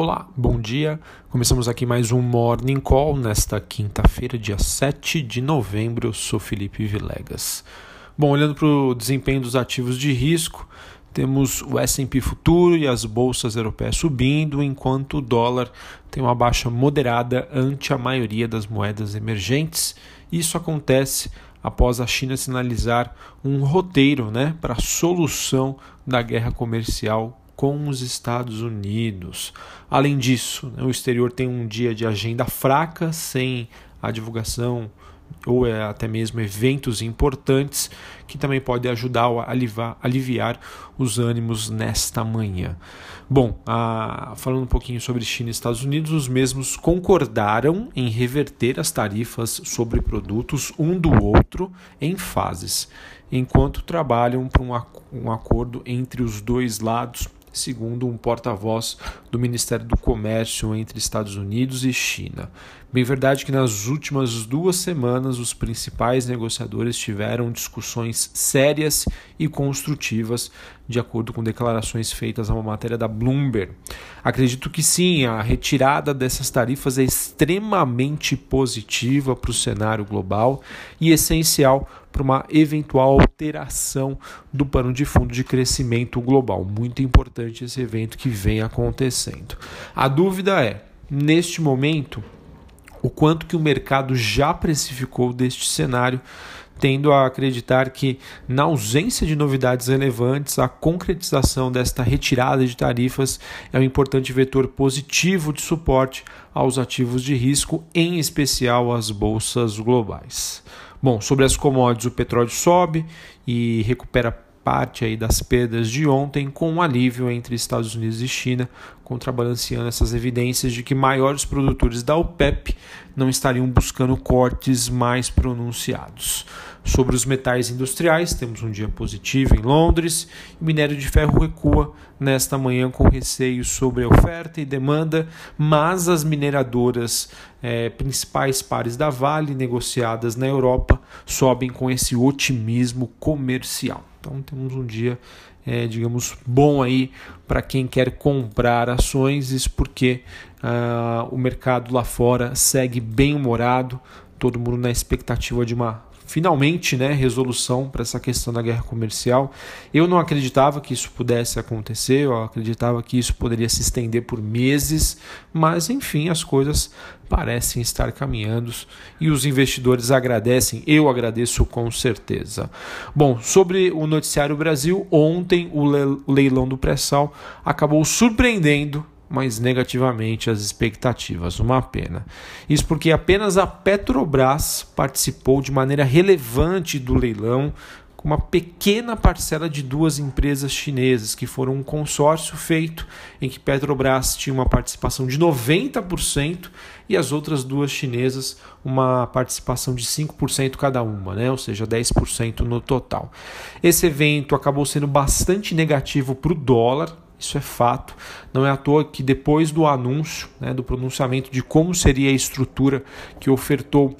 Olá, bom dia. Começamos aqui mais um Morning Call nesta quinta-feira, dia 7 de novembro. Eu sou Felipe Vilegas. Bom, olhando para o desempenho dos ativos de risco, temos o S&P futuro e as bolsas europeias subindo, enquanto o dólar tem uma baixa moderada ante a maioria das moedas emergentes. Isso acontece após a China sinalizar um roteiro né, para a solução da guerra comercial com os Estados Unidos. Além disso, né, o exterior tem um dia de agenda fraca, sem a divulgação ou é, até mesmo eventos importantes que também podem ajudar a aliviar, os ânimos nesta manhã. Bom, a, falando um pouquinho sobre China e Estados Unidos, os mesmos concordaram em reverter as tarifas sobre produtos um do outro em fases, enquanto trabalham para um acordo entre os dois lados segundo um porta-voz do Ministério do Comércio entre Estados Unidos e China. Bem verdade que nas últimas duas semanas os principais negociadores tiveram discussões sérias e construtivas, de acordo com declarações feitas a uma matéria da Bloomberg. Acredito que sim, a retirada dessas tarifas é extremamente positiva para o cenário global e essencial para uma eventual alteração do pano de fundo de crescimento global. Muito importante esse evento que vem acontecendo. A dúvida é, neste momento, o quanto que o mercado já precificou deste cenário, tendo a acreditar que, na ausência de novidades relevantes, a concretização desta retirada de tarifas é um importante vetor positivo de suporte aos ativos de risco, em especial às bolsas globais. Bom, sobre as commodities, o petróleo sobe e recupera parte aí das perdas de ontem, com um alívio entre Estados Unidos e China, contrabalanceando essas evidências de que maiores produtores da OPEP não estariam buscando cortes mais pronunciados. Sobre os metais industriais, temos um dia positivo em Londres. O minério de ferro recua nesta manhã com receios sobre oferta e demanda, mas as mineradoras é, principais pares da Vale negociadas na Europa sobem com esse otimismo comercial. Então temos um dia, é, digamos, bom aí para quem quer comprar ações, isso porque uh, o mercado lá fora segue bem humorado, todo mundo na expectativa de uma finalmente né, resolução para essa questão da guerra comercial. Eu não acreditava que isso pudesse acontecer, eu acreditava que isso poderia se estender por meses, mas enfim, as coisas parecem estar caminhando e os investidores agradecem, eu agradeço com certeza. Bom, sobre o Noticiário Brasil, ontem o leilão do pré-sal acabou surpreendendo mas negativamente as expectativas. Uma pena. Isso porque apenas a Petrobras participou de maneira relevante do leilão, com uma pequena parcela de duas empresas chinesas, que foram um consórcio feito em que Petrobras tinha uma participação de 90% e as outras duas chinesas uma participação de 5% cada uma, né? ou seja, 10% no total. Esse evento acabou sendo bastante negativo para o dólar, isso é fato. Não é à toa que depois do anúncio, né, do pronunciamento de como seria a estrutura que ofertou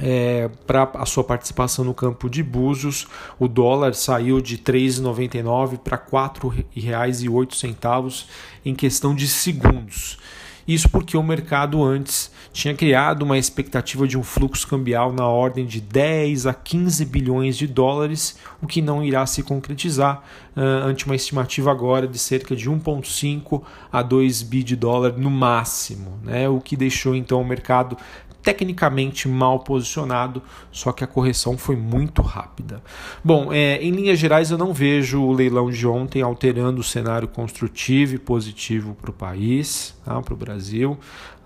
é, para a sua participação no campo de Búzios, o dólar saiu de R$ 3,99 para R$ 4,08 em questão de segundos. Isso porque o mercado antes tinha criado uma expectativa de um fluxo cambial na ordem de 10 a 15 bilhões de dólares, o que não irá se concretizar uh, ante uma estimativa agora de cerca de 1,5 a 2 bi de dólar no máximo, né? o que deixou então o mercado tecnicamente mal posicionado, só que a correção foi muito rápida. Bom, é, em linhas gerais, eu não vejo o leilão de ontem alterando o cenário construtivo e positivo para o país, tá, para o Brasil.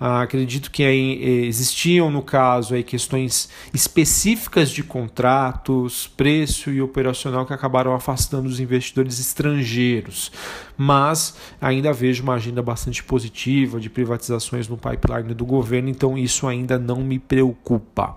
Ah, acredito que aí, eh, existiam, no caso, aí, questões específicas de contratos, preço e operacional que acabaram afastando os investidores estrangeiros, mas ainda vejo uma agenda bastante positiva de privatizações no pipeline do governo, então isso ainda não me preocupa.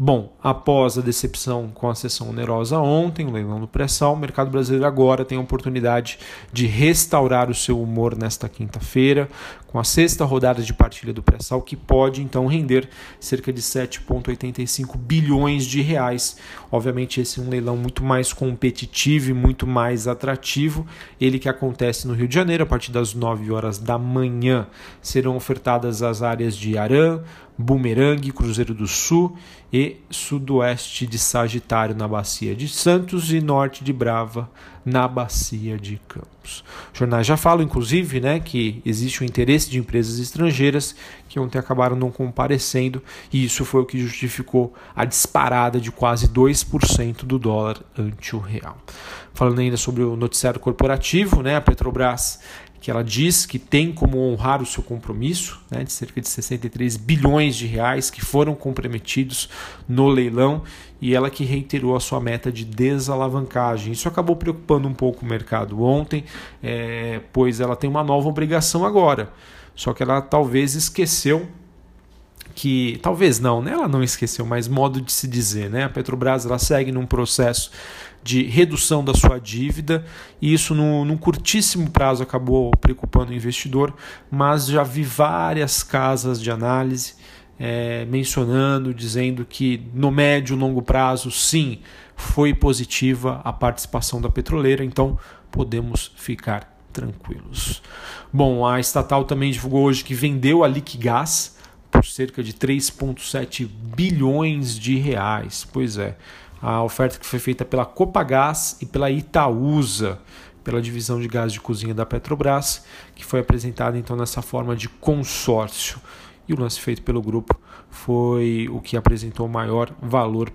Bom, após a decepção com a sessão onerosa ontem, o leilão do pré-sal, o mercado brasileiro agora tem a oportunidade de restaurar o seu humor nesta quinta-feira, com a sexta rodada de partilha do pré-sal, que pode então render cerca de 7,85 bilhões de reais. Obviamente, esse é um leilão muito mais competitivo e muito mais atrativo. Ele que acontece no Rio de Janeiro a partir das 9 horas da manhã. Serão ofertadas as áreas de Arã, Bumerangue, Cruzeiro do Sul e sudoeste de Sagitário na Bacia de Santos e norte de Brava na Bacia de Campos. Os jornais já falam, inclusive, né, que existe o interesse de empresas estrangeiras que ontem acabaram não comparecendo e isso foi o que justificou a disparada de quase 2% do dólar ante o real. Falando ainda sobre o noticiário corporativo, né, a Petrobras que ela diz que tem como honrar o seu compromisso né, de cerca de 63 bilhões de reais que foram comprometidos no leilão e ela que reiterou a sua meta de desalavancagem. Isso acabou preocupando um pouco o mercado ontem, é, pois ela tem uma nova obrigação agora. Só que ela talvez esqueceu que talvez não, né? Ela não esqueceu, mas modo de se dizer, né? A Petrobras ela segue num processo de redução da sua dívida e isso no, num curtíssimo prazo acabou preocupando o investidor, mas já vi várias casas de análise é, mencionando, dizendo que no médio e longo prazo, sim, foi positiva a participação da petroleira, então podemos ficar tranquilos. Bom, a estatal também divulgou hoje que vendeu a Liquigás por cerca de 3,7 bilhões de reais. Pois é, a oferta que foi feita pela Copagás e pela Itaúsa, pela divisão de gás de cozinha da Petrobras, que foi apresentada então nessa forma de consórcio. E o lance feito pelo grupo foi o que apresentou maior valor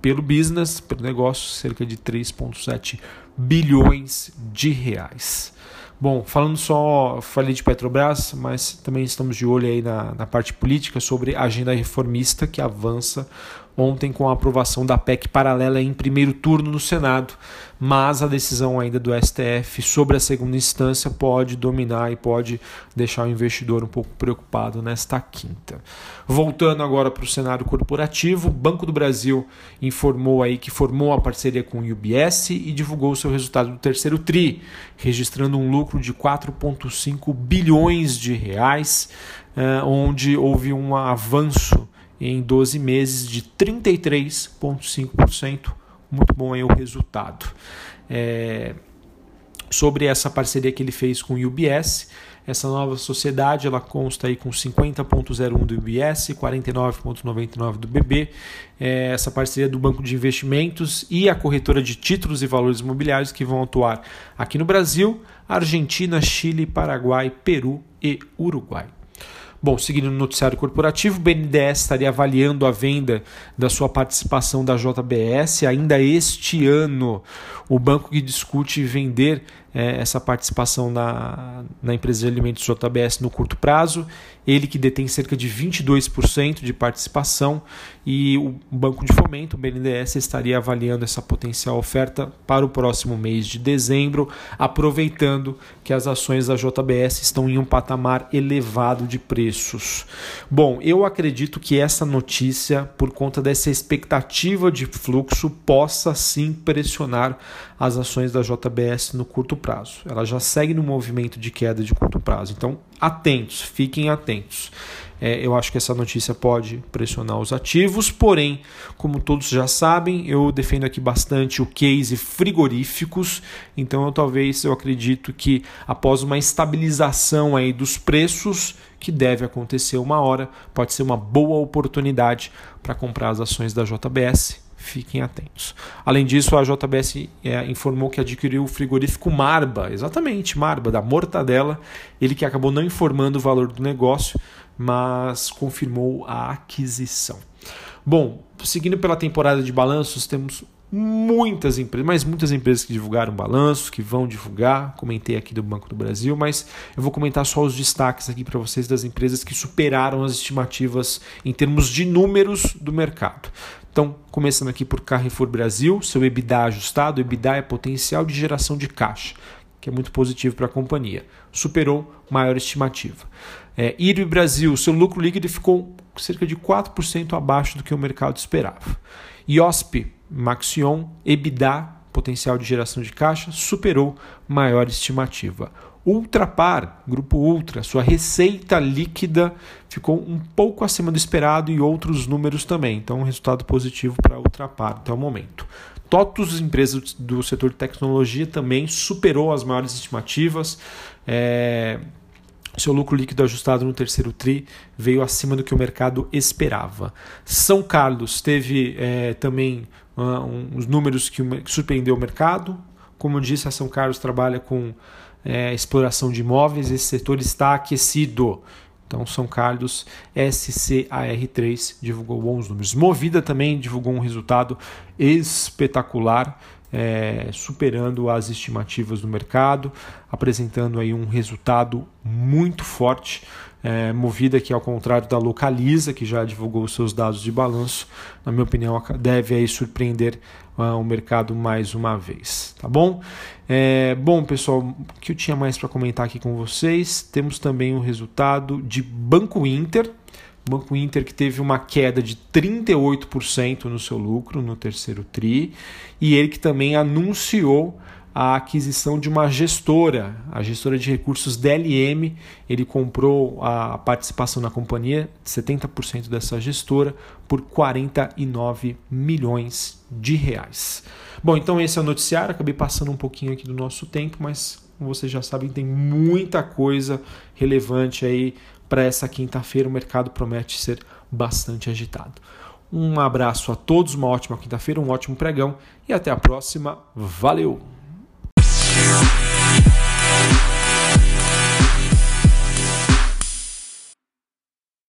pelo business, pelo negócio, cerca de 3,7 bilhões de reais. Bom, falando só, falei de Petrobras, mas também estamos de olho aí na, na parte política sobre a agenda reformista que avança ontem com a aprovação da PEC paralela em primeiro turno no Senado, mas a decisão ainda do STF sobre a segunda instância pode dominar e pode deixar o investidor um pouco preocupado nesta quinta. Voltando agora para o cenário corporativo, o Banco do Brasil informou aí que formou a parceria com o UBS e divulgou seu resultado do terceiro tri, registrando um lucro de 4,5 bilhões de reais, eh, onde houve um avanço em 12 meses de 33,5%. Muito bom aí o resultado. É, sobre essa parceria que ele fez com o UBS, essa nova sociedade ela consta aí com 50.01 do UBS, 49.99 do BB, é, essa parceria do Banco de Investimentos e a corretora de títulos e valores imobiliários que vão atuar aqui no Brasil, Argentina, Chile, Paraguai, Peru e Uruguai. Bom, seguindo no noticiário corporativo, o BNDES estaria avaliando a venda da sua participação da JBS ainda este ano. O banco que discute vender é, essa participação na, na empresa de alimentos JBS no curto prazo. Ele que detém cerca de 22% de participação e o Banco de Fomento, o BNDES, estaria avaliando essa potencial oferta para o próximo mês de dezembro, aproveitando que as ações da JBS estão em um patamar elevado de preços. Bom, eu acredito que essa notícia, por conta dessa expectativa de fluxo, possa sim pressionar as ações da JBS no curto prazo. Ela já segue no movimento de queda de curto prazo. Então, atentos, fiquem atentos. É, eu acho que essa notícia pode pressionar os ativos, porém, como todos já sabem, eu defendo aqui bastante o case frigoríficos, então eu talvez eu acredito que após uma estabilização aí dos preços, que deve acontecer uma hora, pode ser uma boa oportunidade para comprar as ações da JBS Fiquem atentos. Além disso, a JBS é, informou que adquiriu o frigorífico Marba, exatamente, Marba, da Mortadela, ele que acabou não informando o valor do negócio, mas confirmou a aquisição. Bom, seguindo pela temporada de balanços, temos muitas empresas, mas muitas empresas que divulgaram balanços, que vão divulgar. Comentei aqui do Banco do Brasil, mas eu vou comentar só os destaques aqui para vocês das empresas que superaram as estimativas em termos de números do mercado. Então, começando aqui por Carrefour Brasil, seu EBITDA ajustado, EBITDA é potencial de geração de caixa. que é muito positivo para a companhia. Superou maior estimativa. É, Brasil, seu lucro líquido ficou cerca de 4% abaixo do que o mercado esperava. IOSP, Maxion, EBITDA, potencial de geração de caixa, superou maior estimativa. Ultrapar, Grupo Ultra, sua receita líquida ficou um pouco acima do esperado e outros números também. Então, um resultado positivo para Ultrapar até o momento. TOTUS, empresa do setor de tecnologia, também superou as maiores estimativas. É... Seu lucro líquido ajustado no terceiro TRI veio acima do que o mercado esperava. São Carlos teve é, também uh, uns números que, que surpreendeu o mercado. Como eu disse, a São Carlos trabalha com é, exploração de imóveis, esse setor está aquecido. Então, São Carlos SCAR3 divulgou bons números. Movida também divulgou um resultado espetacular, é, superando as estimativas do mercado, apresentando aí um resultado muito forte. É, movida que, ao contrário da Localiza, que já divulgou seus dados de balanço, na minha opinião, deve aí surpreender uh, o mercado mais uma vez. Tá bom? É, bom, pessoal, o que eu tinha mais para comentar aqui com vocês? Temos também o resultado de Banco Inter. Banco Inter que teve uma queda de 38% no seu lucro no terceiro TRI e ele que também anunciou a aquisição de uma gestora, a gestora de recursos DLM. Ele comprou a participação na companhia, 70% dessa gestora, por 49 milhões de reais. Bom, então esse é o noticiário. Acabei passando um pouquinho aqui do nosso tempo, mas como vocês já sabem, tem muita coisa relevante aí para essa quinta-feira. O mercado promete ser bastante agitado. Um abraço a todos, uma ótima quinta-feira, um ótimo pregão e até a próxima. Valeu!